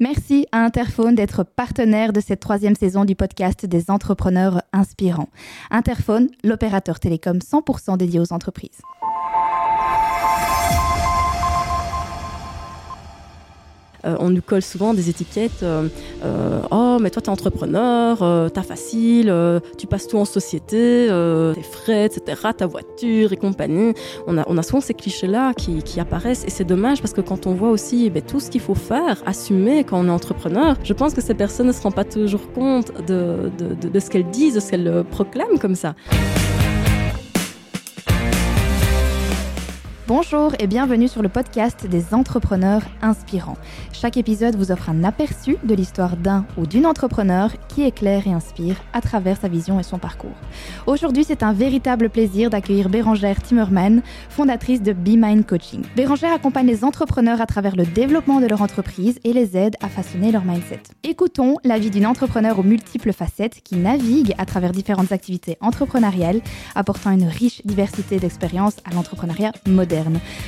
Merci à Interphone d'être partenaire de cette troisième saison du podcast des entrepreneurs inspirants. Interphone, l'opérateur télécom 100% dédié aux entreprises. Euh, on nous colle souvent des étiquettes. Euh, euh, oh, mais toi, t'es entrepreneur, t'as facile, tu passes tout en société, tes frais, etc., ta voiture et compagnie. On a, souvent ces clichés-là qui, qui, apparaissent et c'est dommage parce que quand on voit aussi eh ben, tout ce qu'il faut faire, assumer quand on est entrepreneur, je pense que ces personnes ne se rendent pas toujours compte de, de, de, de ce qu'elles disent, de ce qu'elles proclament comme ça. Bonjour et bienvenue sur le podcast des entrepreneurs inspirants. Chaque épisode vous offre un aperçu de l'histoire d'un ou d'une entrepreneur qui éclaire et inspire à travers sa vision et son parcours. Aujourd'hui, c'est un véritable plaisir d'accueillir Bérangère Timmerman, fondatrice de Be Mind Coaching. Bérangère accompagne les entrepreneurs à travers le développement de leur entreprise et les aide à façonner leur mindset. Écoutons la vie d'une entrepreneur aux multiples facettes qui navigue à travers différentes activités entrepreneuriales, apportant une riche diversité d'expériences à l'entrepreneuriat moderne.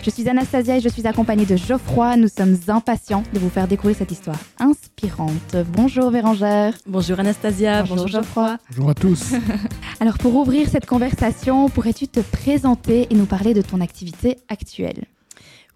Je suis Anastasia et je suis accompagnée de Geoffroy. Nous sommes impatients de vous faire découvrir cette histoire inspirante. Bonjour Bérangère. Bonjour Anastasia. Bonjour, Geoffroy. Bonjour à tous. Alors pour ouvrir cette conversation, pourrais-tu te présenter et nous parler de ton activité actuelle?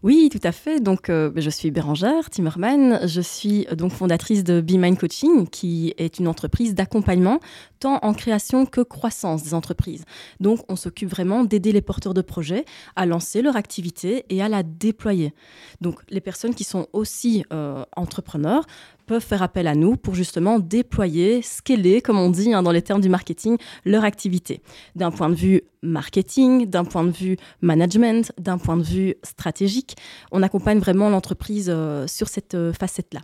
Oui, tout à fait. Donc, euh, je suis Bérangère Timmerman. Je suis euh, donc fondatrice de Be Mind Coaching, qui est une entreprise d'accompagnement tant en création que croissance des entreprises. Donc, on s'occupe vraiment d'aider les porteurs de projets à lancer leur activité et à la déployer. Donc, les personnes qui sont aussi euh, entrepreneurs peuvent faire appel à nous pour justement déployer, scaler, comme on dit hein, dans les termes du marketing, leur activité. D'un point de vue marketing, d'un point de vue management, d'un point de vue stratégique, on accompagne vraiment l'entreprise euh, sur cette euh, facette-là.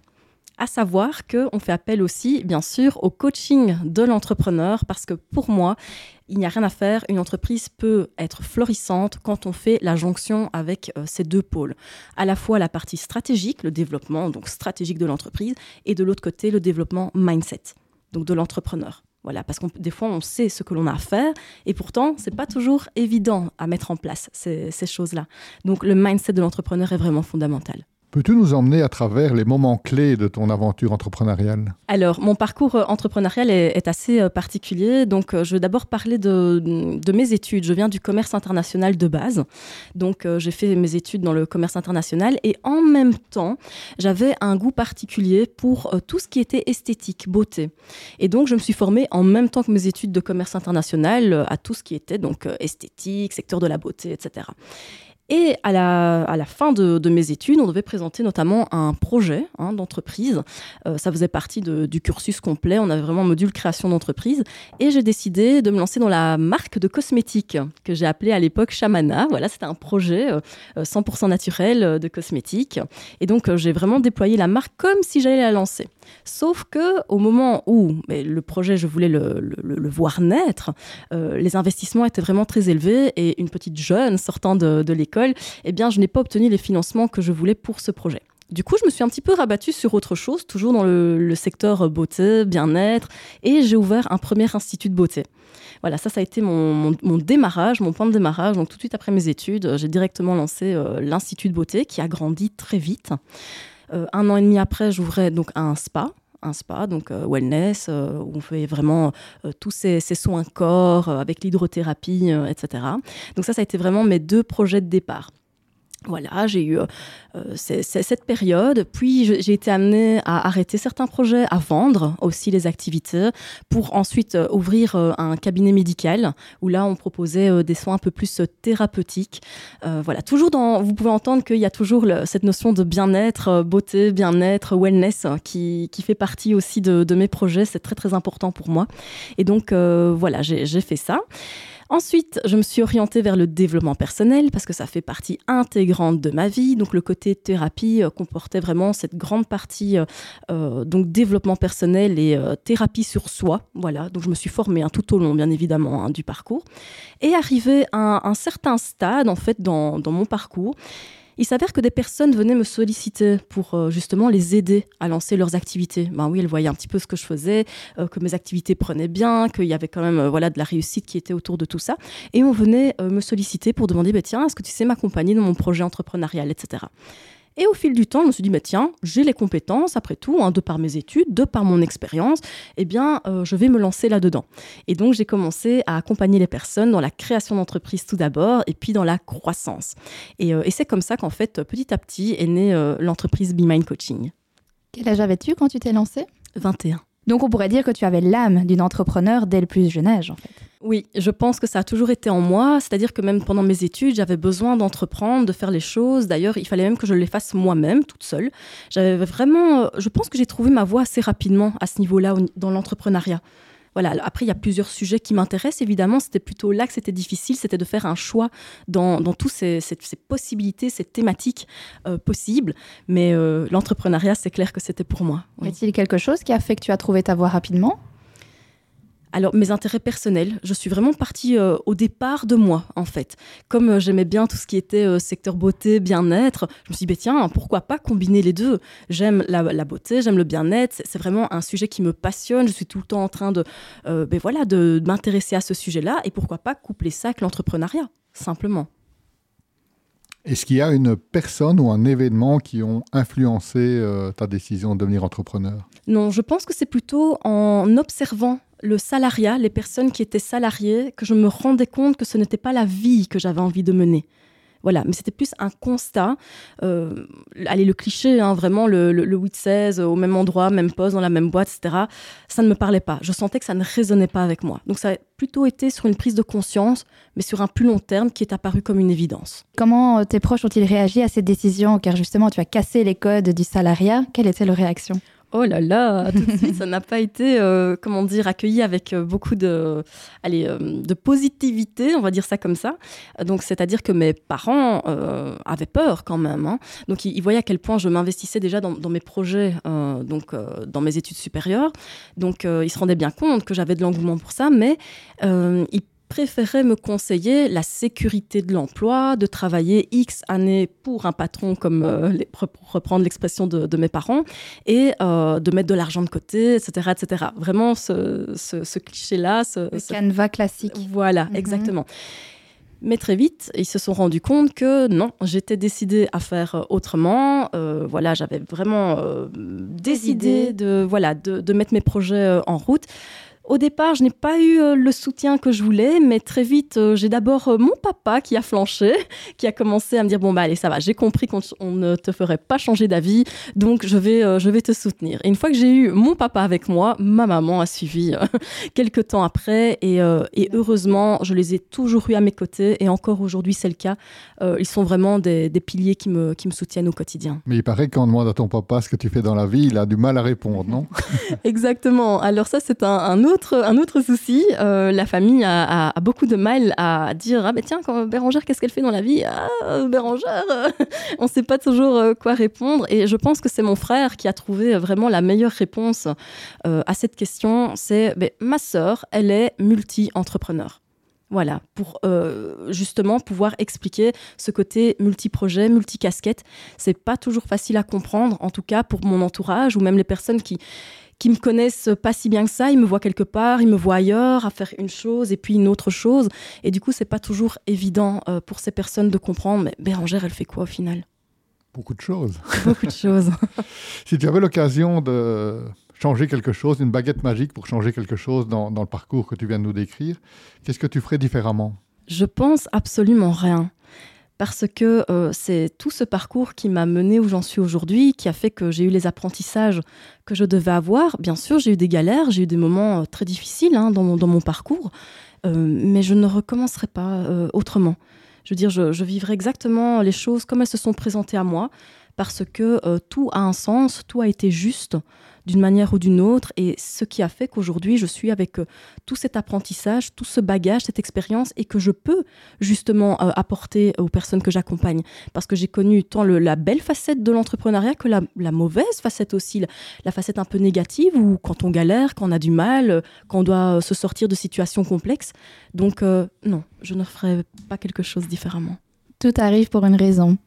À savoir qu'on fait appel aussi, bien sûr, au coaching de l'entrepreneur parce que pour moi, il n'y a rien à faire. Une entreprise peut être florissante quand on fait la jonction avec euh, ces deux pôles. À la fois la partie stratégique, le développement donc stratégique de l'entreprise, et de l'autre côté, le développement mindset, donc de l'entrepreneur. Voilà, parce que des fois, on sait ce que l'on a à faire, et pourtant, c'est pas toujours évident à mettre en place ces choses-là. Donc, le mindset de l'entrepreneur est vraiment fondamental. Peux-tu nous emmener à travers les moments clés de ton aventure entrepreneuriale? Alors, mon parcours euh, entrepreneurial est, assez euh, particulier. Donc, euh, je vais d'abord parler de, mes études. Je viens du commerce international de base. Donc, j'ai fait mes études dans le commerce international et en même temps, j'avais un goût particulier pour tout ce qui était esthétique, beauté. Et donc, je me suis formée en même temps que mes études de commerce international à tout ce qui était donc esthétique, secteur de la beauté, etc. Et à la, fin de, mes études, on devait présenter notamment un projet hein, d'entreprise. Euh, ça faisait partie du cursus complet. On avait vraiment un module création d'entreprise. Et j'ai décidé de me lancer dans la marque de cosmétiques que j'ai appelée à l'époque Shamana. Voilà, c'était un projet euh, 100% naturel euh, de cosmétiques. Et donc, euh, j'ai vraiment déployé la marque comme si j'allais la lancer. Sauf que au moment où mais le projet, je voulais le, voir naître, euh, les investissements étaient vraiment très élevés et une petite jeune sortant de, de l'école eh bien, je n'ai pas obtenu les financements que je voulais pour ce projet. Du coup, je me suis un petit peu rabattue sur autre chose, toujours dans le, secteur beauté, bien-être, et j'ai ouvert un premier institut de beauté. Voilà, ça, ça a été mon, démarrage, mon point de démarrage. Donc, tout de suite après mes études, j'ai directement lancé euh, l'institut de beauté qui a grandi très vite. Euh, un an et demi après, j'ouvrais donc un spa un spa, donc euh, wellness, où on fait vraiment tous ces, ces, soins corps avec l'hydrothérapie, etc. Donc ça, ça a été vraiment mes deux projets de départ. Voilà, j'ai eu euh, cette période, puis j'ai été amenée à arrêter certains projets, à vendre aussi les activités, pour ensuite euh, ouvrir euh, un cabinet médical où là on proposait euh, des soins un peu plus euh, thérapeutiques. voilà, toujours dans, vous pouvez entendre qu'il y a toujours cette notion de bien-être, beauté, bien-être, wellness qui, qui, fait partie aussi de mes projets. C'est très très important pour moi. Et donc voilà, j'ai fait ça. Ensuite, je me suis orientée vers le développement personnel parce que ça fait partie intégrante de ma vie. Donc le côté thérapie euh, comportait vraiment cette grande partie euh, euh donc développement personnel et thérapie sur soi. Voilà, donc je me suis formée hein, tout au long, bien évidemment, hein, du parcours. Et arrivé à un, certain stade, en fait, dans mon parcours, il s'avère que des personnes venaient me solliciter pour euh, justement les aider à lancer leurs activités. Ben oui, elles voyaient un petit peu ce que je faisais, euh, que mes activités prenaient bien, qu'il y avait quand même euh, voilà de la réussite qui était autour de tout ça. Et on venait me solliciter pour demander, bah, tiens, est-ce que tu sais m'accompagner dans mon projet entrepreneurial, etc. Et au fil du temps, je me suis dit, bah, tiens, j'ai les compétences, après tout, hein, de par mes études, de par mon expérience, eh bien, euh, je vais me lancer là-dedans. Et donc, j'ai commencé à accompagner les personnes dans la création d'entreprise tout d'abord, et puis dans la croissance. Et, euh, et c'est comme ça qu'en fait, petit à petit, est née euh, l'entreprise Be Mind Coaching. Quel âge avais-tu quand tu t'es lancée? 21. Donc on pourrait dire que tu avais l'âme d'une entrepreneur dès le plus jeune âge en fait. Oui, je pense que ça a toujours été en moi, c'est-à-dire que même pendant mes études, j'avais besoin d'entreprendre, de faire les choses. D'ailleurs, il fallait même que je les fasse moi-même, toute seule. J'avais vraiment, euh, je pense que j'ai trouvé ma voie assez rapidement à ce niveau-là dans l'entrepreneuriat voilà, après, il y a plusieurs sujets qui m'intéressent. Évidemment, c'était plutôt là que c'était difficile, c'était de faire un choix dans, dans toutes ces, possibilités, ces thématiques euh, possibles. Mais euh, l'entrepreneuriat, c'est clair que c'était pour moi. Y a-t-il quelque chose qui a fait que tu as trouvé ta voie rapidement? Alors, mes intérêts personnels, je suis vraiment partie euh, au départ de moi, en fait. Comme euh, j'aimais bien tout ce qui était euh, secteur beauté, bien-être, je me suis dit, bah, tiens, pourquoi pas combiner les deux? J'aime la, beauté, j'aime le bien-être, c'est vraiment un sujet qui me passionne, je suis tout le temps en train de, ben voilà, de, m'intéresser à ce sujet-là, et pourquoi pas coupler ça avec l'entrepreneuriat, simplement. Est-ce qu'il y a une personne ou un événement qui ont influencé ta décision de devenir entrepreneur? Non, je pense que c'est plutôt en observant le salariat, les personnes qui étaient salariées, que je me rendais compte que ce n'était pas la vie que j'avais envie de mener. Voilà, mais c'était plus un constat. Euh, allez, le cliché, hein, vraiment, le, le, 8-16, au même endroit, même poste, dans la même boîte, etc., ça ne me parlait pas. Je sentais que ça ne résonnait pas avec moi. Donc ça a plutôt été sur une prise de conscience, mais sur un plus long terme qui est apparu comme une évidence. Comment euh, tes proches ont-ils réagi à cette décision? Car justement, tu as cassé les codes du salariat. Quelle était leur réaction? Oh là là, tout de suite, ça n'a pas été, euh, comment dire, accueilli avec euh, beaucoup de, allez, euh, de positivité, on va dire ça comme ça. Donc, c'est-à-dire que mes parents avaient peur quand même. Hein. Donc, ils, voyaient à quel point je m'investissais déjà dans, mes projets, donc dans mes études supérieures. Donc, ils se rendaient bien compte que j'avais de l'engouement pour ça, mais ils préférait me conseiller la sécurité de l'emploi, de travailler X années pour un patron, comme euh, pour reprendre l'expression de, mes parents, et euh, de mettre de l'argent de côté, etc. etc. Vraiment ce, cliché-là. Ce, Le canevas classique. Voilà, mhm. exactement. Mais très vite, ils se sont rendus compte que non, j'étais décidée à faire autrement. Euh, voilà, j'avais vraiment décidé de, voilà, de, mettre mes projets en route. Au départ, je n'ai pas eu euh, le soutien que je voulais, mais très vite, euh, j'ai d'abord euh, mon papa qui a flanché, qui a commencé à me dire bon bah allez ça va, j'ai compris qu'on ne te ferait pas changer d'avis, donc je vais je vais te soutenir. Et une fois que j'ai eu mon papa avec moi, ma maman a suivi quelques temps après, et, et, heureusement, je les ai toujours eu à mes côtés, et encore aujourd'hui c'est le cas. ils sont vraiment des, des, piliers qui me qui me soutiennent au quotidien. Mais il paraît qu'on demande à ton papa ce que tu fais dans la vie, il a du mal à répondre, non? Exactement. Alors ça c'est un, un autre un autre souci, euh, la famille a, beaucoup de mal à dire ah ben tiens quand Bérangère qu'est-ce qu'elle fait dans la vie? Ah Bérangère on ne sait pas toujours euh, quoi répondre. Et je pense que c'est mon frère qui a trouvé vraiment la meilleure réponse euh, à cette question. C'est ben, ma sœur elle est multi-entrepreneur. Voilà, pour justement pouvoir expliquer ce côté multi-projet, multi-casquette. C'est pas toujours facile à comprendre, en tout cas pour mon entourage ou même les personnes qui, qui me connaissent pas si bien que ça, ils me voient quelque part, ils me voient ailleurs à faire une chose et puis une autre chose. Et du coup, c'est pas toujours évident euh, pour ces personnes de comprendre, mais Bérangère, elle fait quoi au final? Beaucoup de choses. Beaucoup de choses. si tu avais l'occasion de changer quelque chose, une baguette magique pour changer quelque chose dans, dans le parcours que tu viens de nous décrire, qu'est-ce que tu ferais différemment? Je pense absolument rien parce que euh, c'est tout ce parcours qui m'a mené où j'en suis aujourd'hui, qui a fait que j'ai eu les apprentissages que je devais avoir. Bien sûr, j'ai eu des galères, j'ai eu des moments euh, très difficiles hein, dans, mon, parcours, euh, mais je ne recommencerai pas autrement. Je veux dire, je, je, vivrai exactement les choses comme elles se sont présentées à moi, parce que tout a un sens, tout a été juste d'une manière ou d'une autre. Et ce qui a fait qu'aujourd'hui, je suis avec euh, tout cet apprentissage, tout ce bagage, cette expérience, et que je peux justement euh, apporter aux personnes que j'accompagne. Parce que j'ai connu tant la belle facette de l'entrepreneuriat que la, mauvaise facette aussi, la, facette un peu négative, où quand on galère, quand on a du mal, euh, quand on doit se sortir de situations complexes. Donc non, je ne ferai pas quelque chose différemment. Tout arrive pour une raison.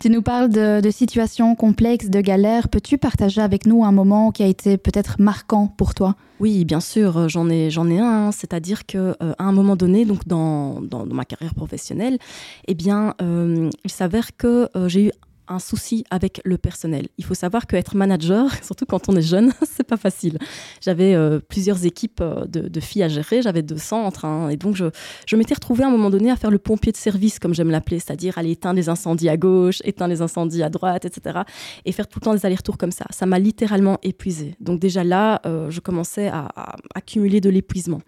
Tu nous parles de, situations complexes, de galères. Peux-tu partager avec nous un moment qui a été peut-être marquant pour toi? Oui, bien sûr, euh, j'en ai, j'en ai un. C'est-à-dire que euh, à un moment donné, donc dans, dans, ma carrière professionnelle, eh bien, euh, il s'avère que j'ai eu un souci avec le personnel. Il faut savoir qu'être manager, surtout quand on est jeune, c'est pas facile. J'avais euh, plusieurs équipes euh, de, filles à gérer, j'avais deux centres, hein, et donc je, je m'étais retrouvée à un moment donné à faire le pompier de service, comme j'aime l'appeler, c'est-à-dire aller éteindre les incendies à gauche, éteindre les incendies à droite, etc. Et faire tout le temps des allers-retours comme ça. Ça m'a littéralement épuisée. Donc déjà là, euh, je commençais à accumuler de l'épuisement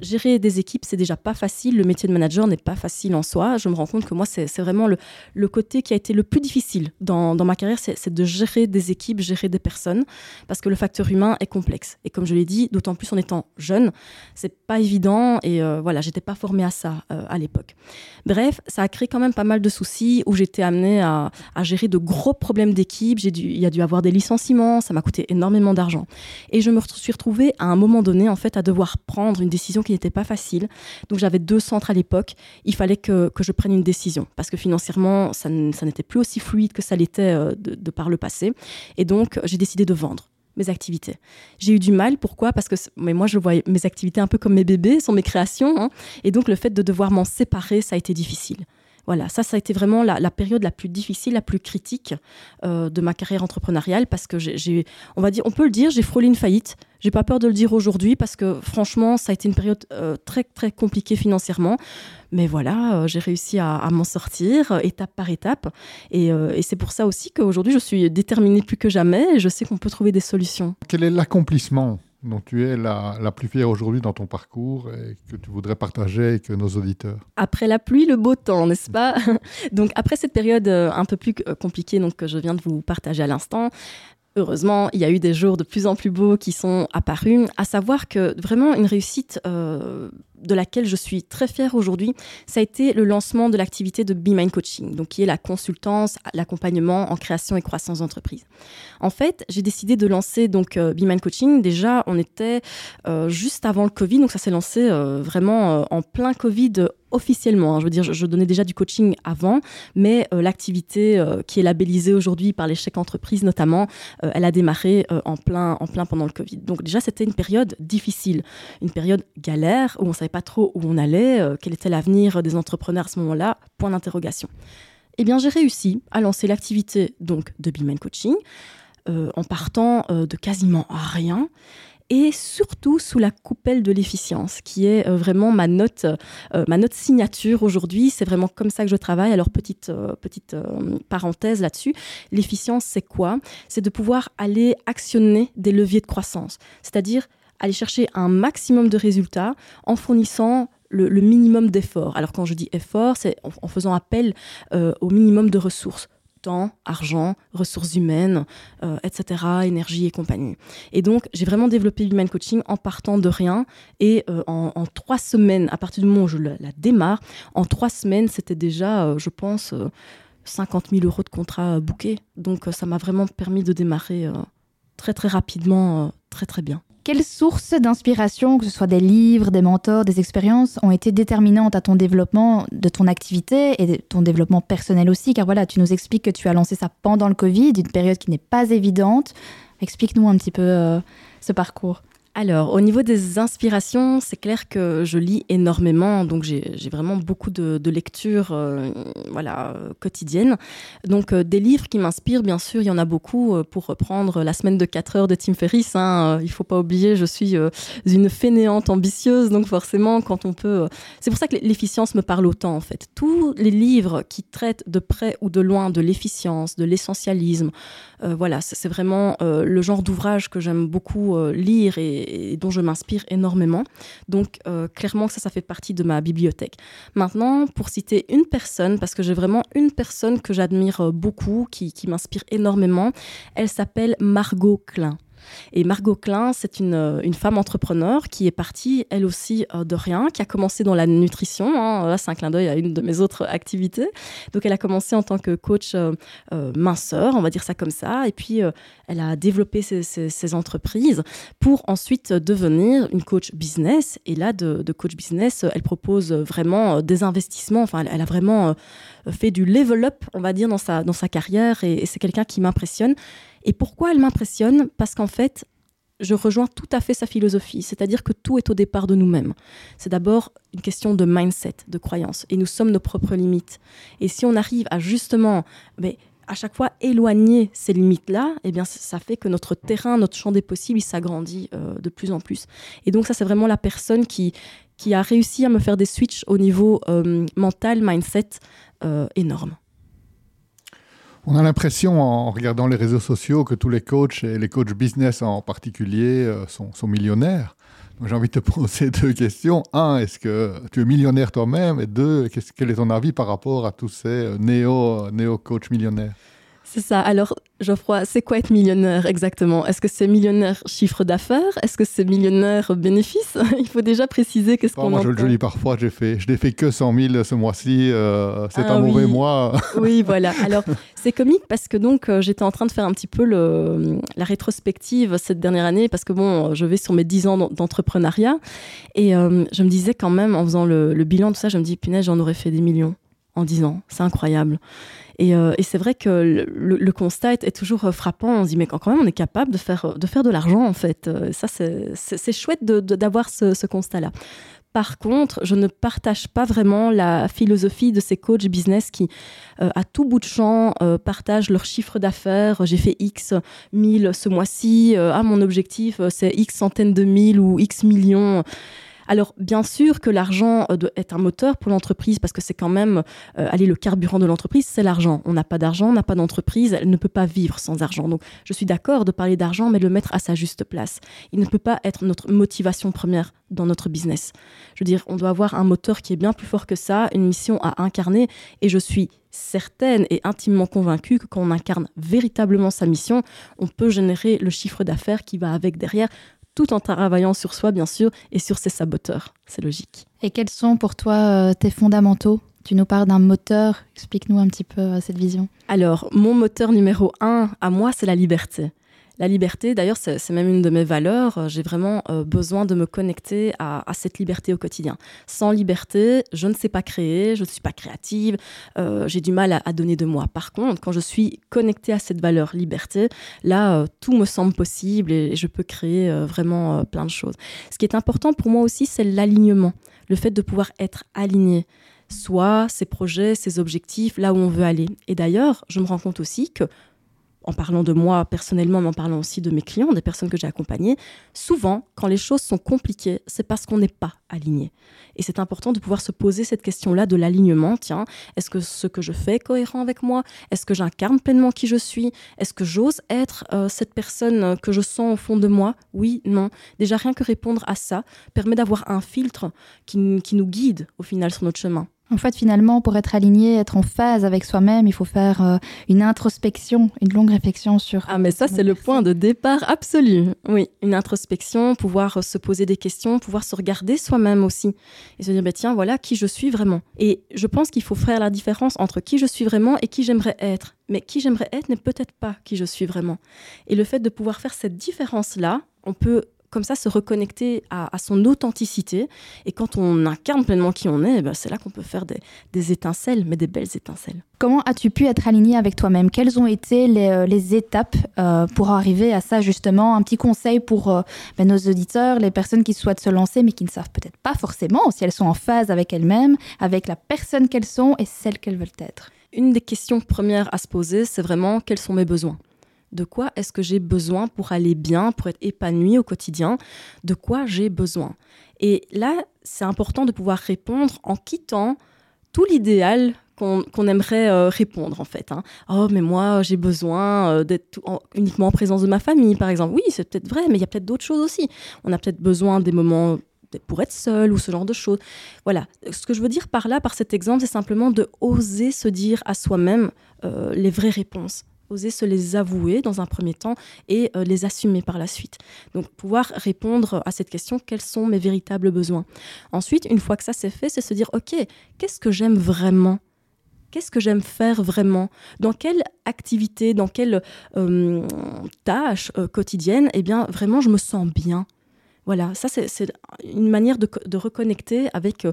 gérer des équipes, c'est déjà pas facile. Le métier de manager n'est pas facile en soi. Je me rends compte que moi, c'est vraiment le, côté qui a été le plus difficile dans, dans ma carrière, c'est de gérer des équipes, gérer des personnes, parce que le facteur humain est complexe. Et comme je l'ai dit, d'autant plus en étant jeune, c'est pas évident. Et euh, voilà, j'étais pas formée à ça euh, à l'époque. Bref, ça a créé quand même pas mal de soucis où j'étais amenée à, à, gérer de gros problèmes d'équipe. Il y a dû avoir des licenciements, ça m'a coûté énormément d'argent. Et je me suis retrouvée à un moment donné, en fait, à devoir prendre une décision qui n'était pas facile. Donc j'avais deux centres à l'époque. Il fallait que, que, je prenne une décision parce que financièrement, ça, n'était plus aussi fluide que ça l'était euh, de, par le passé. Et donc j'ai décidé de vendre mes activités. J'ai eu du mal, pourquoi? Parce que mais moi je vois mes activités un peu comme mes bébés, sont mes créations, hein. et donc le fait de devoir m'en séparer, ça a été difficile. Voilà, ça, ça a été vraiment la, période la plus difficile, la plus critique euh, de ma carrière entrepreneuriale parce que j'ai, on va dire, on peut le dire, j'ai frôlé une faillite. J'ai pas peur de le dire aujourd'hui parce que franchement, ça a été une période euh, très très compliquée financièrement. Mais voilà, euh, j'ai réussi à, m'en sortir étape par étape. Et, et c'est pour ça aussi qu'aujourd'hui, je suis déterminée plus que jamais et je sais qu'on peut trouver des solutions. Quel est l'accomplissement? Dont tu es la, la plus fière aujourd'hui dans ton parcours et que tu voudrais partager avec nos auditeurs. Après la pluie, le beau temps, n'est-ce pas? Donc après cette période euh, un peu plus euh, compliquée donc, que je viens de vous partager à l'instant, Heureusement, il y a eu des jours de plus en plus beaux qui sont apparus, à savoir que vraiment une réussite euh, de laquelle je suis très fière aujourd'hui, ça a été le lancement de l'activité de Be Mind Coaching, donc qui est la consultance, l'accompagnement en création et croissance d'entreprise. En fait, j'ai décidé de lancer donc euh, Coaching. Déjà, on était euh, juste avant le Covid, donc ça s'est lancé vraiment en plein Covid officiellement. Hein. Je veux dire, je, donnais déjà du coaching avant, mais l'activité qui est labellisée aujourd'hui par les chèques entreprises notamment, elle a démarré en plein en plein pendant le Covid. Donc déjà, c'était une période difficile, une période galère où on savait pas trop où on allait, euh, quel était l'avenir des entrepreneurs à ce moment-là, point d'interrogation. Eh bien, j'ai réussi à lancer l'activité donc de Be Coaching euh, en partant euh, de quasiment rien et surtout sous la coupelle de l'efficience, qui est vraiment ma note, ma note signature aujourd'hui. C'est vraiment comme ça que je travaille. Alors petite petite parenthèse là-dessus, l'efficience c'est quoi? C'est de pouvoir aller actionner des leviers de croissance, c'est-à-dire aller chercher un maximum de résultats en fournissant le, minimum d'efforts. Alors quand je dis effort, c'est en, faisant appel euh, au minimum de ressources temps, argent, ressources humaines, euh, etc., énergie et compagnie. Et donc, j'ai vraiment développé Human Coaching en partant de rien. Et euh, en, trois semaines, à partir du moment où je la, démarre, en trois semaines, c'était déjà, je pense, 50 000 euros de contrat bouquet. Donc, ça m'a vraiment permis de démarrer très, très rapidement, très, très bien. Quelles sources d'inspiration, que ce soit des livres, des mentors, des expériences, ont été déterminantes à ton développement de ton activité et de ton développement personnel aussi? Car voilà, tu nous expliques que tu as lancé ça pendant le Covid, une période qui n'est pas évidente. Explique-nous un petit peu euh, ce parcours. Alors, au niveau des inspirations, c'est clair que je lis énormément, donc j'ai vraiment beaucoup de, lectures euh, voilà, quotidiennes. Donc, euh, des livres qui m'inspirent, bien sûr, il y en a beaucoup. Euh, pour reprendre La semaine de 4 heures de Tim Ferriss, hein, il faut pas oublier, je suis une fainéante ambitieuse, donc forcément, quand on peut... c'est pour ça que l'efficience me parle autant, en fait. Tous les livres qui traitent de près ou de loin de l'efficience, de l'essentialisme, voilà, c'est vraiment le genre d'ouvrage que j'aime beaucoup lire et et, dont je m'inspire énormément. Donc euh, clairement ça, ça fait partie de ma bibliothèque. Maintenant, pour citer une personne, parce que j'ai vraiment une personne que j'admire euh, beaucoup, qui, qui m'inspire énormément, elle s'appelle Margot Klein. Et Margot Klein, c'est une, euh, une, femme entrepreneur qui est partie, elle aussi, euh, de rien, qui a commencé dans la nutrition. Hein. C'est un clin d'œil à une de mes autres activités. Donc, elle a commencé en tant que coach euh, minceur, on va dire ça comme ça. Et puis, elle a développé ses, ses, entreprises pour ensuite devenir une coach business. Et là, de, de coach business, elle propose vraiment des investissements. Enfin, elle, a vraiment fait du level up, on va dire, dans sa, dans sa carrière. et c'est quelqu'un qui m'impressionne. Et pourquoi elle m'impressionne? Parce qu'en fait, je rejoins tout à fait sa philosophie, c'est-à-dire que tout est au départ de nous-mêmes. C'est d'abord une question de mindset, de croyance, et nous sommes nos propres limites. Et si on arrive à justement mais, à chaque fois éloigner ces limites-là, eh bien, ça fait que notre terrain, notre champ des possibles, il s'agrandit euh, de plus en plus. Et donc ça, c'est vraiment la personne qui, a réussi à me faire des switches au niveau euh, mental, mindset, euh, énorme. On a l'impression, en regardant les réseaux sociaux, que tous les coachs, et les coachs business en particulier, sont, sont millionnaires. J'ai envie de te poser deux questions. Un, est-ce que tu es millionnaire toi-même? Et deux, quel est ton avis par rapport à tous ces néo, néo coachs millionnaires? C'est ça. Alors, Geoffroy, c'est quoi être millionnaire exactement? Est-ce que c'est millionnaire chiffre d'affaires? Est-ce que c'est millionnaire bénéfice? Il faut déjà préciser qu'est-ce qu'on Moi, je le dis parfois, j'ai fait, je n'ai fait que 100 000 ce mois-ci. Euh, c'est ah un mauvais mois. oui, voilà. Alors, c'est comique parce que donc euh, j'étais en train de faire un petit peu le, la rétrospective cette dernière année parce que bon, je vais sur mes 10 ans d'entrepreneuriat et euh, je me disais quand même en faisant le, le bilan de tout ça, je me dis punaise, j'en aurais fait des millions en 10 ans. C'est incroyable. Euh, et, c'est vrai que le, constat est, toujours euh, frappant. On se dit, mais quand même, on est capable de faire de, l'argent, en fait. Euh, ça, c'est chouette d'avoir ce, constat-là. Par contre, je ne partage pas vraiment la philosophie de ces coachs business qui, à tout bout de champ, partagent leur chiffre d'affaires. J'ai fait X mille ce mois-ci. ah, mon objectif, c'est X centaines de mille ou X millions. Alors, bien sûr que l'argent euh, est un moteur pour l'entreprise parce que c'est quand même, euh, aller le carburant de l'entreprise, c'est l'argent. On n'a pas d'argent, on n'a pas d'entreprise, elle ne peut pas vivre sans argent. Donc, je suis d'accord de parler d'argent, mais le mettre à sa juste place. Il ne peut pas être notre motivation première dans notre business. Je veux dire, on doit avoir un moteur qui est bien plus fort que ça, une mission à incarner, et je suis certaine et intimement convaincue que quand on incarne véritablement sa mission, on peut générer le chiffre d'affaires qui va avec derrière tout en travaillant sur soi, bien sûr, et sur ses saboteurs. C'est logique. Et quels sont pour toi euh, tes fondamentaux? Tu nous parles d'un moteur, explique-nous un petit peu euh, cette vision. Alors, mon moteur numéro un à moi, c'est la liberté. La liberté, d'ailleurs, c'est même une de mes valeurs. J'ai vraiment euh, besoin de me connecter à, cette liberté au quotidien. Sans liberté, je ne sais pas créer, je ne suis pas créative, euh, j'ai du mal à, donner de moi. Par contre, quand je suis connectée à cette valeur liberté, là, euh, tout me semble possible et, je peux créer vraiment plein de choses. Ce qui est important pour moi aussi, c'est l'alignement, le fait de pouvoir être aligné soit ses projets, ses objectifs, là où on veut aller. Et d'ailleurs, je me rends compte aussi que en parlant de moi personnellement, mais en parlant aussi de mes clients, des personnes que j'ai accompagnées, souvent, quand les choses sont compliquées, c'est parce qu'on n'est pas aligné. Et c'est important de pouvoir se poser cette question-là de l'alignement. Tiens, est-ce que ce que je fais est cohérent avec moi? Est-ce que j'incarne pleinement qui je suis? Est-ce que j'ose être euh, cette personne que je sens au fond de moi? Oui, non. Déjà, rien que répondre à ça permet d'avoir un filtre qui nous guide au final sur notre chemin. En fait, finalement, pour être aligné, être en phase avec soi-même, il faut faire euh, une introspection, une longue réflexion sur. Ah, mais ça, c'est le point de départ absolu. Oui, une introspection, pouvoir euh, se poser des questions, pouvoir se regarder soi-même aussi et se dire, bah, tiens, voilà qui je suis vraiment. Et je pense qu'il faut faire la différence entre qui je suis vraiment et qui j'aimerais être. Mais qui j'aimerais être n'est peut-être pas qui je suis vraiment. Et le fait de pouvoir faire cette différence-là, on peut comme ça se reconnecter à, son authenticité. Et quand on incarne pleinement qui on est, eh ben, c'est là qu'on peut faire des, étincelles, mais des belles étincelles. Comment as-tu pu être aligné avec toi-même? Quelles ont été les, euh, étapes euh, pour arriver à ça justement? Un petit conseil pour euh, ben, nos auditeurs, les personnes qui souhaitent se lancer mais qui ne savent peut-être pas forcément si elles sont en phase avec elles-mêmes, avec la personne qu'elles sont et celle qu'elles veulent être. Une des questions premières à se poser, c'est vraiment quels sont mes besoins? De quoi est-ce que j'ai besoin pour aller bien, pour être épanoui au quotidien? De quoi j'ai besoin? Et là, c'est important de pouvoir répondre en quittant tout l'idéal qu'on aimerait euh, répondre en fait. Hein. Oh mais moi j'ai besoin euh, d'être uniquement en présence de ma famille par exemple. Oui c'est peut-être vrai mais il y a peut-être d'autres choses aussi. On a peut-être besoin des moments pour être seul ou ce genre de choses. Voilà. Ce que je veux dire par là, par cet exemple, c'est simplement de oser se dire à soi-même euh, les vraies réponses oser se les avouer dans un premier temps et euh, les assumer par la suite. Donc pouvoir répondre à cette question, quels sont mes véritables besoins? Ensuite, une fois que ça c'est fait, c'est se dire, ok, qu'est-ce que j'aime vraiment? Qu'est-ce que j'aime faire vraiment? Dans quelle activité, dans quelle euh, tâche euh, quotidienne, eh bien, vraiment, je me sens bien. Voilà, ça, c'est une manière de, reconnecter avec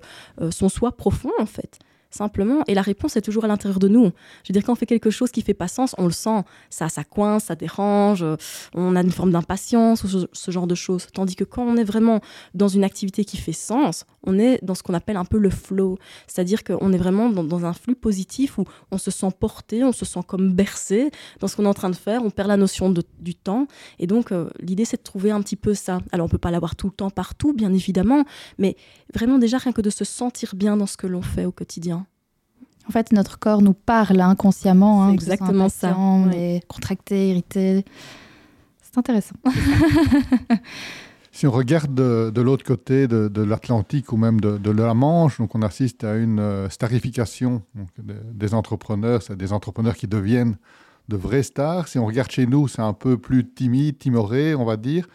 son soi profond, en fait. Simplement. Et la réponse est toujours à l'intérieur de nous. Je veux dire, quand on fait quelque chose qui fait pas sens, on le sent. Ça, ça coince, ça dérange, euh, on a une forme d'impatience ou ce, genre de choses. Tandis que quand on est vraiment dans une activité qui fait sens, on est dans ce qu'on appelle un peu le flow. C'est-à-dire qu'on est vraiment dans, un flux positif où on se sent porté, on se sent comme bercé dans ce qu'on est en train de faire, on perd la notion du temps. Et donc, euh, l'idée, c'est de trouver un petit peu ça. Alors, on peut pas l'avoir tout le temps partout, bien évidemment, mais vraiment déjà rien que de se sentir bien dans ce que l'on fait au quotidien. En fait, notre corps nous parle inconsciemment. Hein, exactement ça. On est contracté, irrité. C'est intéressant. si on regarde de, l'autre côté de, l'Atlantique ou même de, la Manche, donc on assiste à une euh, starification des, entrepreneurs, c'est des entrepreneurs qui deviennent de vrais stars. Si on regarde chez nous, c'est un peu plus timide, timoré, on va dire.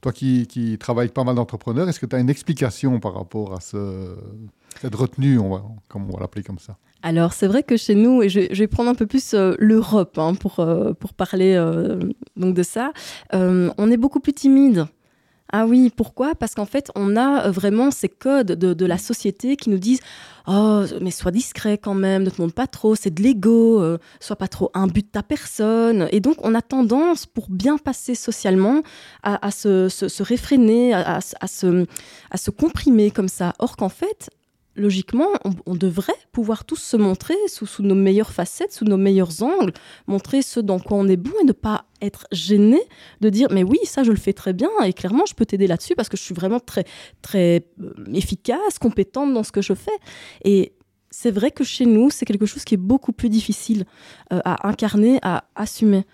Toi qui, qui travailles pas mal d'entrepreneurs, est-ce que tu as une explication par rapport à ce, cette retenue, on va, comme on va l'appeler comme ça? Alors c'est vrai que chez nous, et je, vais prendre un peu plus euh, l'Europe hein, pour, euh, pour parler euh, donc de ça, on est beaucoup plus timide. Ah oui, pourquoi? Parce qu'en fait, on a vraiment ces codes de, la société qui nous disent Oh, mais sois discret quand même, ne te montre pas trop, c'est de l'ego, sois pas trop but de ta personne. Et donc, on a tendance, pour bien passer socialement, à, se, se, réfréner, à, à, se, à se comprimer comme ça. Or qu'en fait, logiquement, on, devrait pouvoir tous se montrer sous, nos meilleures facettes, sous nos meilleurs angles, montrer ce dans quoi on est bon et ne pas être gêné de dire mais oui, ça je le fais très bien et clairement je peux t'aider là-dessus parce que je suis vraiment très, très euh, efficace, compétente dans ce que je fais. Et c'est vrai que chez nous, c'est quelque chose qui est beaucoup plus difficile euh, à incarner, à assumer.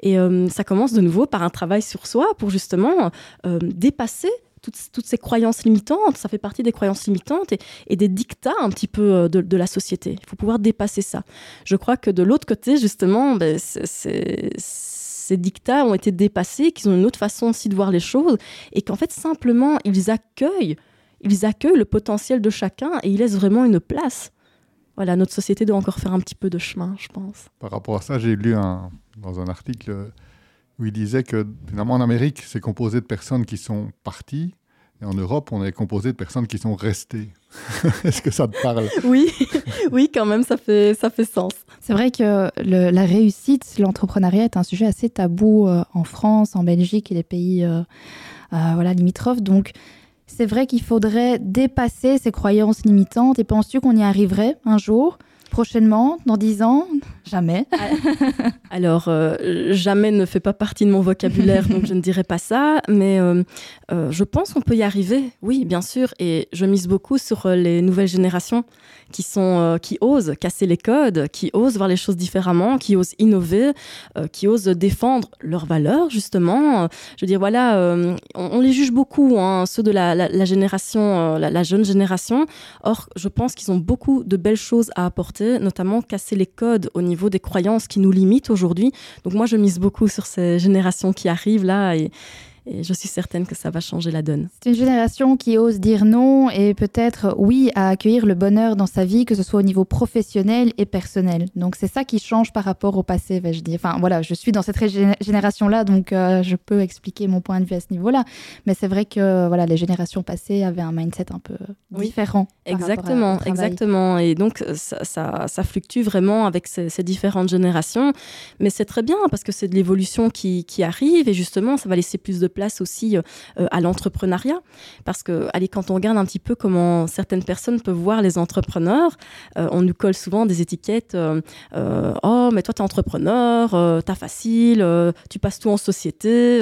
Et euh, ça commence de nouveau par un travail sur soi pour justement dépasser toutes, ces croyances limitantes, ça fait partie des croyances limitantes et, des dictats un petit peu euh, de, la société. Il faut pouvoir dépasser ça. Je crois que de l'autre côté, justement, ben, ces dictats ont été dépassés, qu'ils ont une autre façon aussi de voir les choses et qu'en fait, simplement, ils accueillent, ils accueillent le potentiel de chacun et ils laissent vraiment une place. Voilà, notre société doit encore faire un petit peu de chemin, je pense. Par rapport à ça, j'ai lu dans un article où il disait que finalement en Amérique, c'est composé de personnes qui sont parties, et en Europe, on est composé de personnes qui sont restées. Est-ce que ça te parle? Oui, oui, quand même, ça fait, ça fait sens. C'est vrai que la réussite, l'entrepreneuriat est un sujet assez tabou euh, en France, en Belgique et les pays euh, euh, voilà, limitrophes. Donc, c'est vrai qu'il faudrait dépasser ces croyances limitantes. Et penses-tu qu'on y arriverait un jour? Prochainement, dans dix ans? Jamais. Alors, euh, jamais ne fait pas partie de mon vocabulaire, donc je ne dirais pas ça, mais euh, euh, je pense qu'on peut y arriver, oui, bien sûr, et je mise beaucoup sur les nouvelles générations qui, sont, qui osent casser les codes, qui osent voir les choses différemment, qui osent innover, qui osent défendre leurs valeurs, justement. Je veux dire, voilà, on, les juge beaucoup, hein, ceux de la, génération, la jeune génération. Or, je pense qu'ils ont beaucoup de belles choses à apporter, notamment casser les codes au niveau des croyances qui nous limitent aujourd'hui. Donc moi, je mise beaucoup sur ces générations qui arrivent là et, et je suis certaine que ça va changer la donne. C'est une génération qui ose dire non et peut-être oui à accueillir le bonheur dans sa vie, que ce soit au niveau professionnel et personnel. Donc c'est ça qui change par rapport au passé, vais-je dire. Enfin voilà, je suis dans cette génération-là, donc euh, je peux expliquer mon point de vue à ce niveau-là. Mais c'est vrai que voilà, les générations passées avaient un mindset un peu différent. Exactement, exactement. Et donc ça, ça, fluctue vraiment avec ces, différentes générations. Mais c'est très bien parce que c'est de l'évolution qui, qui arrive et justement, ça va laisser plus de place aussi euh, à l'entrepreneuriat. Parce que, allez, quand on regarde un petit peu comment certaines personnes peuvent voir les entrepreneurs, euh, on nous colle souvent des étiquettes. Euh, oh, mais toi, tu es entrepreneur, t'as facile, tu passes tout en société,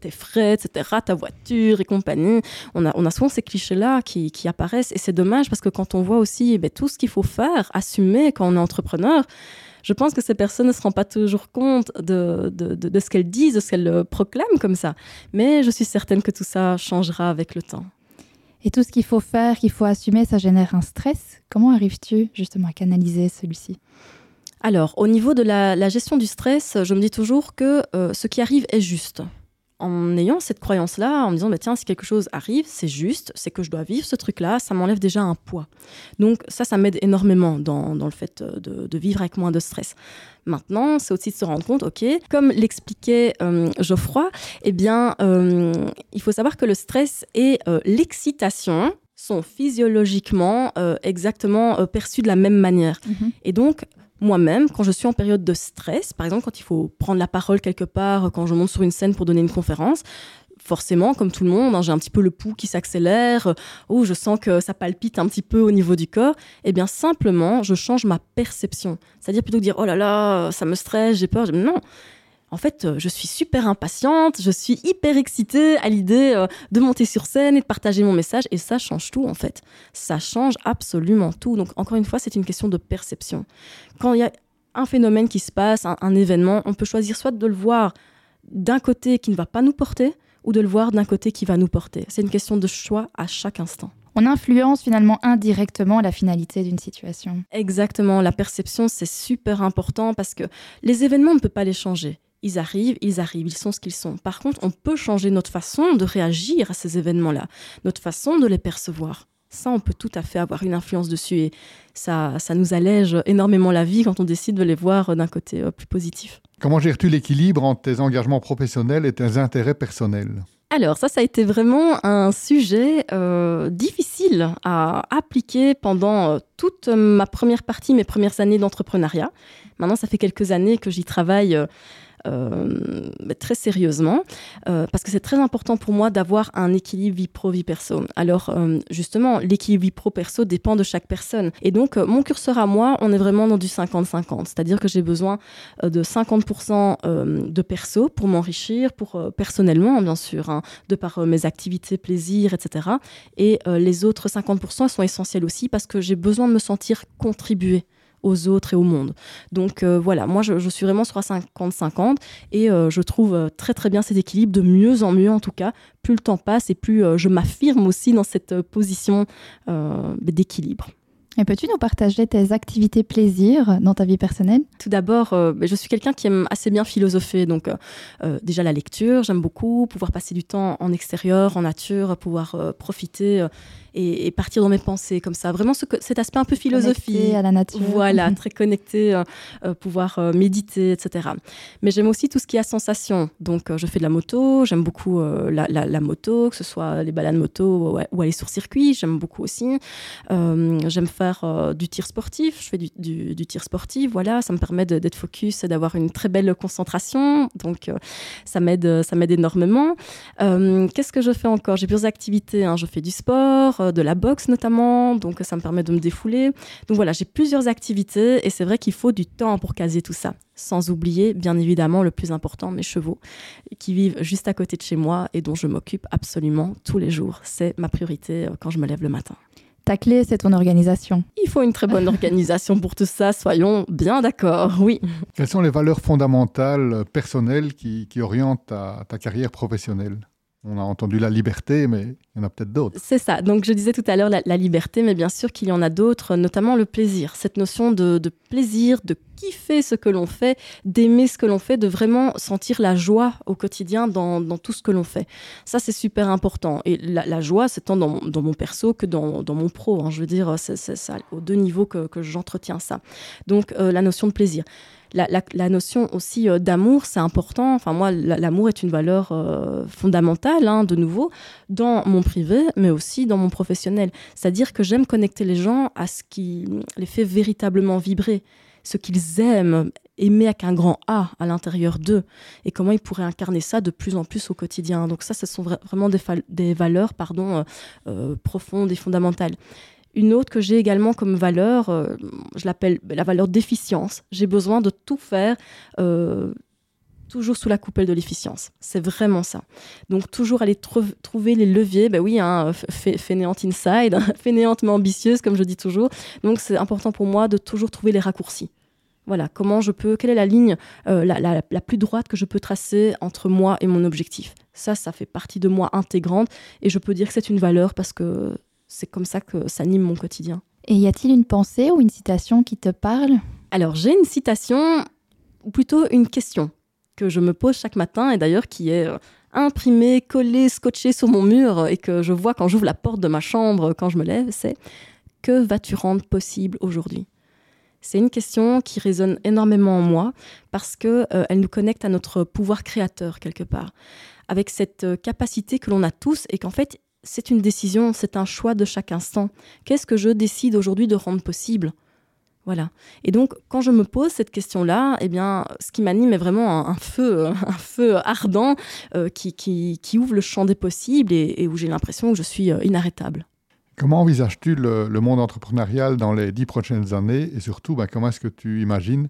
tes frais, etc., ta voiture et compagnie. On a, on a souvent ces clichés-là qui, qui, apparaissent et c'est dommage parce que quand on voit aussi eh ben, tout ce qu'il faut faire, assumer quand on est entrepreneur, je pense que ces personnes ne se rendent pas toujours compte de, de, ce qu'elles disent, de ce qu'elles euh, proclament comme ça. Mais je suis certaine que tout ça changera avec le temps. Et tout ce qu'il faut faire, qu'il faut assumer, ça génère un stress. Comment arrives-tu justement à canaliser celui-ci? Alors, au niveau de la, gestion du stress, je me dis toujours que euh, ce qui arrive est juste en ayant cette croyance-là, en me disant, bah, tiens, si quelque chose arrive, c'est juste, c'est que je dois vivre ce truc-là, ça m'enlève déjà un poids. Donc ça, ça m'aide énormément dans, le fait de, vivre avec moins de stress. Maintenant, c'est aussi de se rendre compte, ok, comme l'expliquait euh, Geoffroy, eh bien, euh, il faut savoir que le stress euh, l'excitation sont physiologiquement euh, exactement euh, perçus de la même manière. Mhm. Et donc, moi-même, quand je suis en période de stress, par exemple quand il faut prendre la parole quelque part, quand je monte sur une scène pour donner une conférence, forcément, comme tout le monde, hein, j'ai un petit peu le pouls qui s'accélère, euh, ou je sens que ça palpite un petit peu au niveau du corps. Eh bien, simplement, je change ma perception. C'est-à-dire plutôt que de dire oh là là, ça me stresse, j'ai peur. Non. En fait, euh, je suis super impatiente, je suis hyper excitée à l'idée euh, de monter sur scène et de partager mon message, et ça change tout en fait. Ça change absolument tout. Donc, encore une fois, c'est une question de perception. Quand il y a un phénomène qui se passe, un, un événement, on peut choisir soit de le voir d'un côté qui ne va pas nous porter, ou de le voir d'un côté qui va nous porter. C'est une question de choix à chaque instant. On influence finalement indirectement la finalité d'une situation. Exactement, la perception, c'est super important parce que les événements, on ne peut pas les changer. Ils arrivent, ils arrivent, ils sont ce qu'ils sont. Par contre, on peut changer notre façon de réagir à ces événements-là, notre façon de les percevoir. Ça, on peut tout à fait avoir une influence dessus et ça, ça nous allège énormément la vie quand on décide de les voir d'un côté euh, plus positif. Comment gères-tu l'équilibre entre tes engagements professionnels et tes intérêts personnels? Alors ça, ça a été vraiment un sujet euh, difficile à appliquer pendant euh, toute ma première partie, mes premières années d'entrepreneuriat. Maintenant, ça fait quelques années que j'y travaille. euh, très sérieusement, euh, parce que c'est très important pour moi d'avoir un équilibre vie pro, vie perso. Alors, euh, justement, l'équilibre vie pro, perso dépend de chaque personne. Et donc, euh, mon curseur à moi, on est vraiment dans du 50-50, c'est-à-dire que j'ai besoin euh, de 50% euh, de perso pour m'enrichir, pour euh, personnellement, bien sûr, hein, de par euh, mes activités, plaisirs, etc. Et euh, les autres 50% sont essentiels aussi parce que j'ai besoin de me sentir contribuer aux autres et au monde. Donc euh, voilà, moi je, suis vraiment sur un 50-50 et euh, je trouve euh, très très bien cet équilibre, de mieux en mieux en tout cas. Plus le temps passe et plus je m'affirme aussi dans cette position d'équilibre. Et peux-tu nous partager tes activités plaisir dans ta vie personnelle? Tout d'abord, euh, je suis quelqu'un qui aime assez bien philosopher. Donc, euh, euh, déjà la lecture, j'aime beaucoup pouvoir passer du temps en extérieur, en nature, pouvoir euh, profiter et, et partir dans mes pensées comme ça. Vraiment, ce que- cet aspect un peu philosophie. Connectée à la nature. Voilà, très connecté, pouvoir méditer, etc. Mais j'aime aussi tout ce qui est à sensation. Donc, je fais de la moto, j'aime beaucoup la, la- la moto, que ce soit les balades moto ou, ou aller sur circuit, j'aime beaucoup aussi. J'aime euh, du tir sportif, je fais du, tir sportif, voilà, ça me permet d'être focus et d'avoir une très belle concentration. Donc, euh, ça m'aide ça m'aide énormément. Euh, Qu'est-ce que je fais encore? J'ai plusieurs activités. hein. Je fais du sport, euh, de la boxe notamment, donc ça me permet de me défouler. Donc voilà, j'ai plusieurs activités et c'est vrai qu'il faut du temps pour caser tout ça. Sans oublier, bien évidemment, le plus important, mes chevaux, qui vivent juste à côté de chez moi et dont je m'occupe absolument tous les jours. C'est ma priorité euh, quand je me lève le matin. Ta clé, c'est ton organisation. Il faut une très bonne organisation pour tout ça, soyons bien d'accord, oui. Quelles sont les valeurs fondamentales euh, personnelles qui, qui orientent ta, ta carrière professionnelle? On a entendu la liberté, mais il y en a peut-être d'autres. C'est ça. Donc, je disais tout à l'heure la, liberté, mais bien sûr qu'il y en a d'autres, notamment le plaisir. Cette notion de, plaisir, de kiffer ce que l'on fait, d'aimer ce que l'on fait, de vraiment sentir la joie au quotidien dans, tout ce que l'on fait. Ça, c'est super important. Et la, joie, c'est tant dans, mon- perso que dans, mon pro. hein. Je veux dire, c'est aux deux niveaux que, que j'entretiens ça. Donc, euh, la notion de plaisir. La, la- notion aussi euh, d'amour, c'est important. Enfin, moi, la- l'amour est une valeur euh, fondamentale, hein, de nouveau, dans mon privé, mais aussi dans mon professionnel. C'est-à-dire que j'aime connecter les gens à ce qui les fait véritablement vibrer, ce qu'ils aiment, aimer avec un grand A à l'intérieur d'eux, et comment ils pourraient incarner ça de plus en plus au quotidien. Donc ça, ce sont vra- vraiment des, valeurs pardon, euh, profondes et fondamentales. Une autre que j'ai également comme valeur, euh, je l'appelle la valeur d'efficience. J'ai besoin de tout faire euh, toujours sous la coupelle de l'efficience. C'est vraiment ça. Donc toujours aller trou- trouver les leviers, ben oui, hein, fainéante inside, fainéante mais ambitieuse, comme je dis toujours. Donc c'est important pour moi de toujours trouver les raccourcis. Voilà, comment je peux, quelle est la ligne euh, la plus droite que je peux tracer entre moi et mon objectif? Ça, ça fait partie de moi intégrante et je peux dire que c'est une valeur parce que c'est comme ça que ça anime mon quotidien. Et y a-t-il une pensée ou une citation qui te parle? Alors, j'ai une citation, ou plutôt une question, que je me pose chaque matin, et d'ailleurs qui est euh, imprimée, collée, scotchée sur mon mur, et que je vois quand j'ouvre la porte de ma chambre, quand je me lève, c'est « Que vas-tu rendre possible aujourd'hui ?» C'est une question qui résonne énormément en moi, parce qu'elle elle nous connecte à notre pouvoir créateur, quelque part, avec cette euh, capacité que l'on a tous, et qu'en fait, c'est une décision, c'est un choix de chaque instant. Qu'est-ce que je décide aujourd'hui de rendre possible? Voilà. Et donc, quand je me pose cette question-là, eh bien, ce qui m'anime est vraiment un, feu, un feu ardent euh, qui, ouvre le champ des possibles et, où j'ai l'impression que je suis euh, inarrêtable. Comment envisages-tu le, monde entrepreneurial dans les dix prochaines années? Et surtout, ben, comment est-ce que tu imagines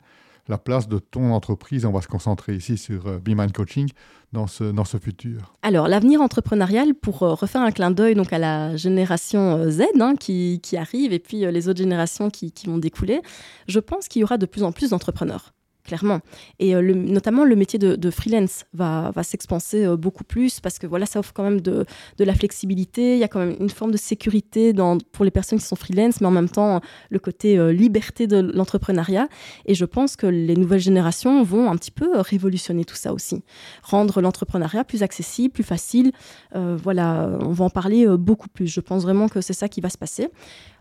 la place de ton entreprise. On va se concentrer ici sur euh, Be Coaching dans ce, dans ce futur. Alors, l'avenir entrepreneurial, pour euh, refaire un clin d'œil donc à la génération euh, Z hein, qui, qui, arrive et puis les autres générations qui, qui vont découler, je pense qu'il y aura de plus en plus d'entrepreneurs clairement. Et euh, notamment, le métier de, freelance va, va s'expanser euh, beaucoup plus parce que voilà, ça offre quand même de, de, la flexibilité. Il y a quand même une forme de sécurité pour les personnes qui sont freelance, mais en même temps, le côté euh, liberté de l'entrepreneuriat. Et je pense que les nouvelles générations vont un petit peu révolutionner tout ça aussi. Rendre l'entrepreneuriat plus accessible, plus facile. voilà, on va en parler beaucoup plus. Je pense vraiment que c'est ça qui va se passer.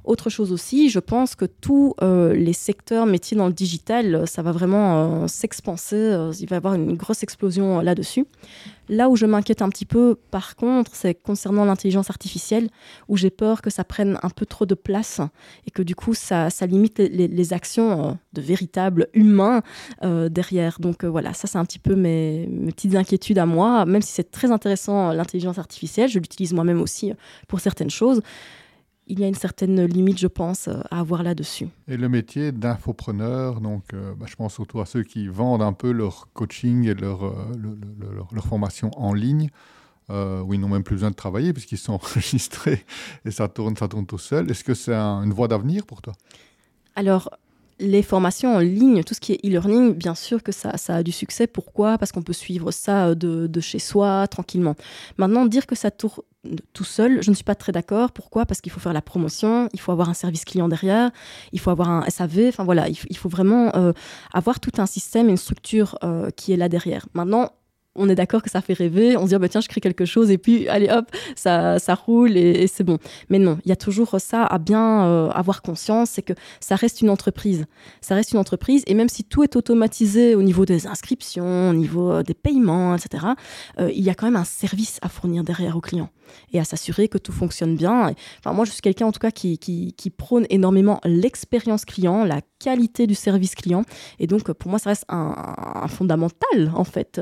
Autre chose aussi, je pense que tous euh, les secteurs métiers dans le digital, euh, ça va vraiment euh, s'expanser. il va y avoir une grosse explosion là-dessus. Là où je m'inquiète un petit peu, par contre, c'est concernant l'intelligence artificielle, où j'ai peur que ça prenne un peu trop de place et que du coup, ça, limite les, actions de véritables humains derrière. Donc voilà, ça, c'est un petit peu mes, petites inquiétudes à moi, même si c'est très intéressant l'intelligence artificielle, je l'utilise moi-même aussi pour certaines choses il y a une certaine limite, je pense, euh, à avoir là-dessus. Et le métier d'infopreneur, donc euh, bah, je pense surtout à ceux qui vendent un peu leur coaching et leur, euh, leur, formation en ligne, où ils n'ont même plus besoin de travailler puisqu'ils sont enregistrés et ça tourne, ça tourne tout seul. Est-ce que c'est une voie d'avenir pour toi? Alors, les formations en ligne, tout ce qui est e-learning, bien sûr que ça, ça, a du succès. Pourquoi? Parce qu'on peut suivre ça de, de, chez soi, tranquillement. Maintenant, dire que ça tourne tout seul, je ne suis pas très d'accord. Pourquoi? Parce qu'il faut faire la promotion, il faut avoir un service client derrière, il faut avoir un SAV. Enfin voilà, il, faut vraiment euh, avoir tout un système et une structure euh, qui est là derrière. Maintenant, on est d'accord que ça fait rêver, on se dit oh, tiens je crée quelque chose et puis allez hop ça, ça roule et, c'est bon. Mais non, il y a toujours ça à bien euh, avoir conscience, c'est que ça reste une entreprise, ça reste une entreprise et même si tout est automatisé au niveau des inscriptions, au niveau euh, des paiements, etc. Euh, il y a quand même un service à fournir derrière aux clients et à s'assurer que tout fonctionne bien. Enfin, moi, je suis quelqu'un en tout cas qui, qui, prône énormément l'expérience client, la qualité du service client. Et donc, pour moi, ça reste un, fondamental, en fait,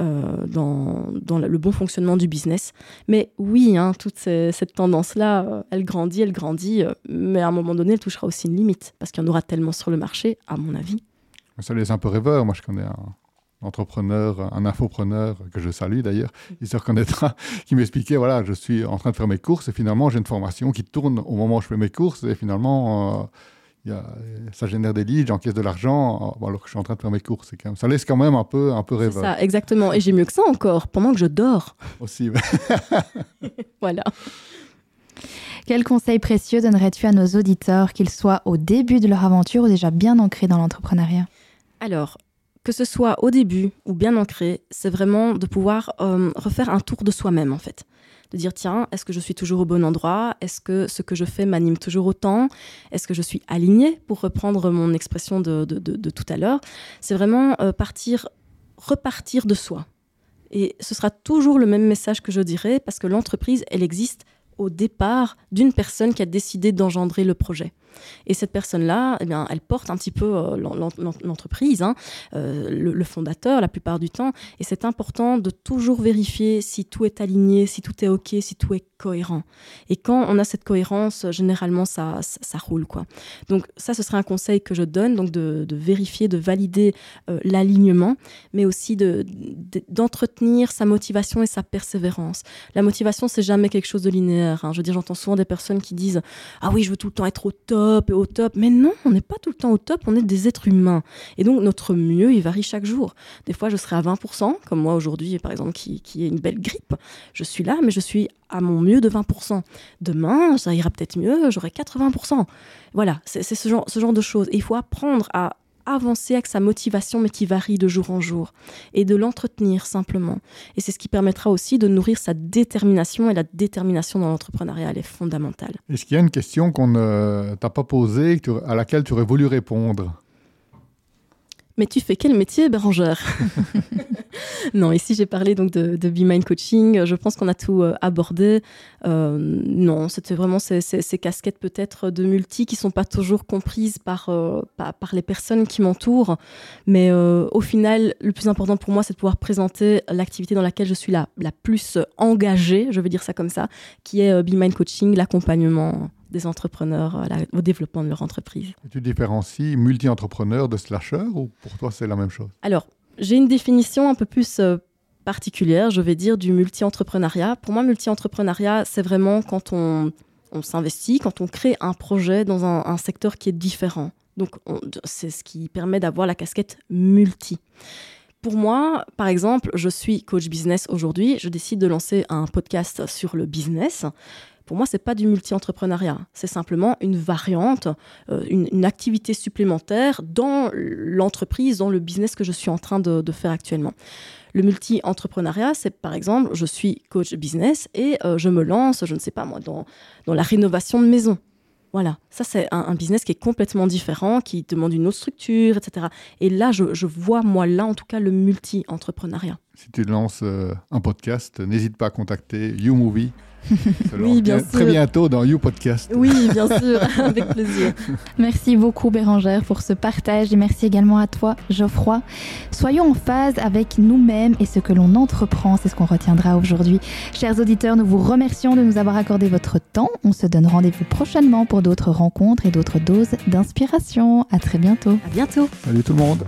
euh, dans, dans, le bon fonctionnement du business. Mais oui, hein, toute cette tendance-là, euh, elle grandit, elle grandit, euh, mais à un moment donné, elle touchera aussi une limite, parce qu'il y en aura tellement sur le marché, à mon avis. Ça laisse un peu rêveur. Moi, je connais un entrepreneur, un infopreneur que je salue d'ailleurs, il se reconnaîtra, qui m'expliquait voilà, je suis en train de faire mes courses et finalement j'ai une formation qui tourne au moment où je fais mes courses et finalement ça génère des leads, j'encaisse de l'argent alors que je suis en train de faire mes courses. Quand même, ça laisse quand même un peu, un peu rêveur. Ça, exactement. Et j'ai mieux que ça encore, pendant que je dors. Aussi. voilà. Quel conseil précieux donnerais-tu à nos auditeurs, qu'ils soient au début de leur aventure ou déjà bien ancrés dans l'entrepreneuriat? Alors, que ce soit au début ou bien ancré, c'est vraiment de pouvoir euh, refaire un tour de soi-même en fait. De dire tiens, est-ce que je suis toujours au bon endroit? Est-ce que ce que je fais m'anime toujours autant? Est-ce que je suis aligné pour reprendre mon expression de, tout à l'heure C'est vraiment euh, partir, repartir de soi. Et ce sera toujours le même message que je dirais parce que l'entreprise, elle existe au départ d'une personne qui a décidé d'engendrer le projet. Et cette personne-là, eh bien, elle porte un petit peu euh, l'entreprise, hein, euh, le, fondateur la plupart du temps. Et c'est important de toujours vérifier si tout est aligné, si tout est OK, si tout est cohérent. Et quand on a cette cohérence, généralement, ça, ça, roule. quoi. Donc ça, ce serait un conseil que je donne, donc de, vérifier, de valider euh, l'alignement, mais aussi d'entretenir sa motivation et sa persévérance. La motivation, c'est jamais quelque chose de linéaire. Hein. Je veux dire, j'entends souvent des personnes qui disent « Ah oui, je veux tout le temps être au top, et au top. Mais non, on n'est pas tout le temps au top, on est des êtres humains. Et donc notre mieux, il varie chaque jour. Des fois, je serai à 20%, comme moi aujourd'hui, par exemple, qui, qui une belle grippe. Je suis là, mais je suis à mon mieux de 20%. Demain, ça ira peut-être mieux, j'aurai 80%. Voilà, c'est ce genre, ce genre de choses. Il faut apprendre à avancer avec sa motivation, mais qui varie de jour en jour, et de l'entretenir simplement. Et c'est ce qui permettra aussi de nourrir sa détermination, et la détermination dans l'entrepreneuriat, elle est fondamentale. Est-ce qu'il y a une question qu'on ne t'a pas posée, à laquelle tu aurais voulu répondre? Mais tu fais quel métier, Bérangère Non, ici j'ai parlé donc de, de Be Mind Coaching. Je pense qu'on a tout euh, abordé. Euh, non, c'était vraiment ces, ces, casquettes peut-être de multi qui sont pas toujours comprises par, euh, par, par, les personnes qui m'entourent. Mais au final, le plus important pour moi, c'est de pouvoir présenter l'activité dans laquelle je suis la, la plus engagée, je veux dire ça comme ça, qui est Be Mind Coaching, l'accompagnement des entrepreneurs au développement de leur entreprise. tu différencies multi-entrepreneur de slasher ou pour toi c'est la même chose? Alors, j'ai une définition un peu plus euh, particulière, je vais dire, du multi-entrepreneuriat. Pour moi, multi-entrepreneuriat, c'est vraiment quand on, s'investit, quand on crée un projet dans un, secteur qui est différent. Donc, c'est ce qui permet d'avoir la casquette multi. Pour moi, par exemple, je suis coach business aujourd'hui, je décide de lancer un podcast sur le business. Pour moi, c'est pas du multi-entrepreneuriat. C'est simplement une variante, euh, une, activité supplémentaire dans l'entreprise, dans le business que je suis en train de, faire actuellement. Le multi-entrepreneuriat, c'est par exemple, je suis coach business et euh, je me lance, je ne sais pas moi, dans, la rénovation de maison. Voilà, ça c'est un, business qui est complètement différent, qui demande une autre structure, etc. Et là, je, je vois, moi, là, en tout cas, le multi-entrepreneuriat. Si tu lances euh, un podcast, n'hésite pas à contacter YouMovie oui, bien, sûr. Très bientôt dans You Podcast. Oui, bien sûr, avec plaisir. Merci beaucoup Bérangère pour ce partage et merci également à toi Geoffroy. Soyons en phase avec nous-mêmes et ce que l'on entreprend, c'est ce qu'on retiendra aujourd'hui. Chers auditeurs, nous vous remercions de nous avoir accordé votre temps. On se donne rendez-vous prochainement pour d'autres rencontres et d'autres doses d'inspiration. À très bientôt. À bientôt. Salut tout le monde.